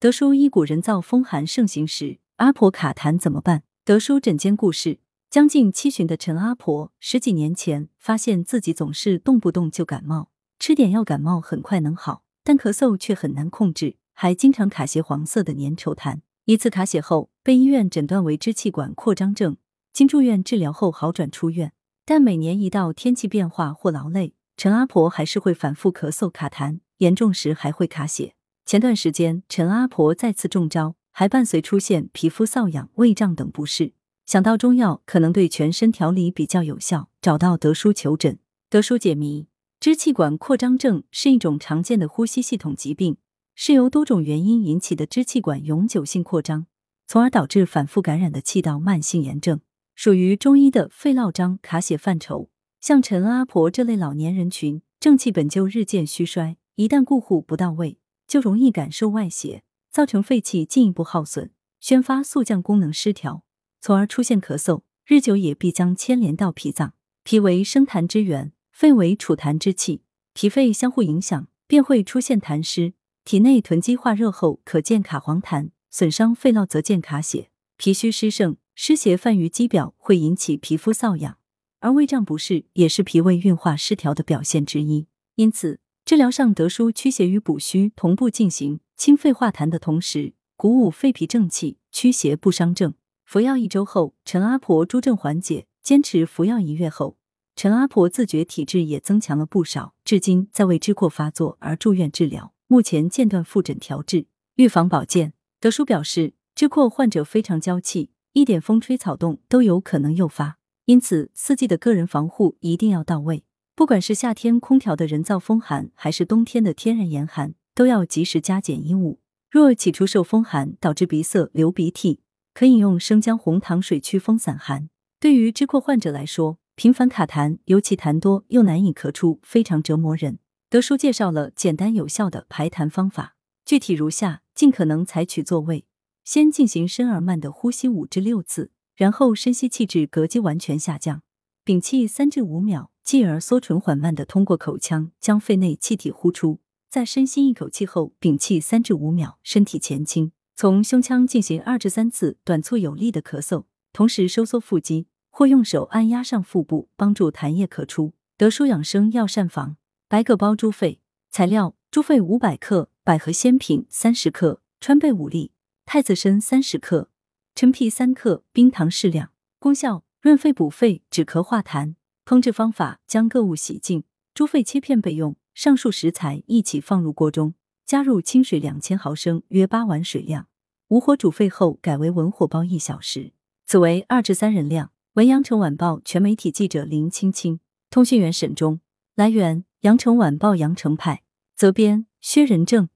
德叔医股人造风寒盛行时，阿婆卡痰怎么办？德叔诊间故事：将近七旬的陈阿婆，十几年前发现自己总是动不动就感冒，吃点药感冒很快能好，但咳嗽却很难控制，还经常卡些黄色的粘稠痰。一次卡血后，被医院诊断为支气管扩张症，经住院治疗后好转出院。但每年一到天气变化或劳累，陈阿婆还是会反复咳嗽卡痰，严重时还会卡血。前段时间，陈阿婆再次中招，还伴随出现皮肤瘙痒、胃胀等不适。想到中药可能对全身调理比较有效，找到德叔求诊。德叔解谜：支气管扩张症是一种常见的呼吸系统疾病，是由多种原因引起的支气管永久性扩张，从而导致反复感染的气道慢性炎症，属于中医的肺痨张卡血范畴。像陈阿婆这类老年人群，正气本就日渐虚衰，一旦顾护不到位。就容易感受外邪，造成肺气进一步耗损，宣发速降功能失调，从而出现咳嗽。日久也必将牵连到脾脏。脾为生痰之源，肺为储痰之器，脾肺相互影响，便会出现痰湿。体内囤积化热后，可见卡黄痰；损伤肺痨则见卡血。脾虚湿盛，湿邪泛于肌表，会引起皮肤瘙痒，而胃胀不适也是脾胃运化失调的表现之一。因此。治疗上，德舒驱邪与补虚同步进行，清肺化痰的同时，鼓舞肺脾正气，驱邪不伤正。服药一周后，陈阿婆诸症缓解，坚持服药一月后，陈阿婆自觉体质也增强了不少，至今在为支扩发作而住院治疗，目前间断复诊调治。预防保健，德叔表示，支扩患者非常娇气，一点风吹草动都有可能诱发，因此四季的个人防护一定要到位。不管是夏天空调的人造风寒，还是冬天的天然严寒，都要及时加减衣物。若起初受风寒导致鼻塞、流鼻涕，可饮用生姜红糖水祛风散寒。对于支扩患者来说，频繁卡痰，尤其痰多又难以咳出，非常折磨人。德叔介绍了简单有效的排痰方法，具体如下：尽可能采取坐位，先进行深而慢的呼吸五至六次，然后深吸气至膈肌完全下降，屏气三至五秒。继而缩唇缓慢的通过口腔将肺内气体呼出，在深吸一口气后屏气三至五秒，身体前倾，从胸腔进行二至三次短促有力的咳嗽，同时收缩腹肌，或用手按压上腹部，帮助痰液咳出。德舒养生药膳房白葛包猪肺材料：猪肺五百克，百合鲜品三十克，川贝五粒，太子参三十克，陈皮三克，冰糖适量。功效：润肺补肺，止咳化痰。烹制方法：将各物洗净，猪肺切片备用。上述食材一起放入锅中，加入清水两千毫升，约八碗水量。无火煮沸后，改为文火煲一小时。此为二至三人量。文阳城晚报全媒体记者林青青，通讯员沈忠。来源：阳城晚报阳城派。责编：薛仁正。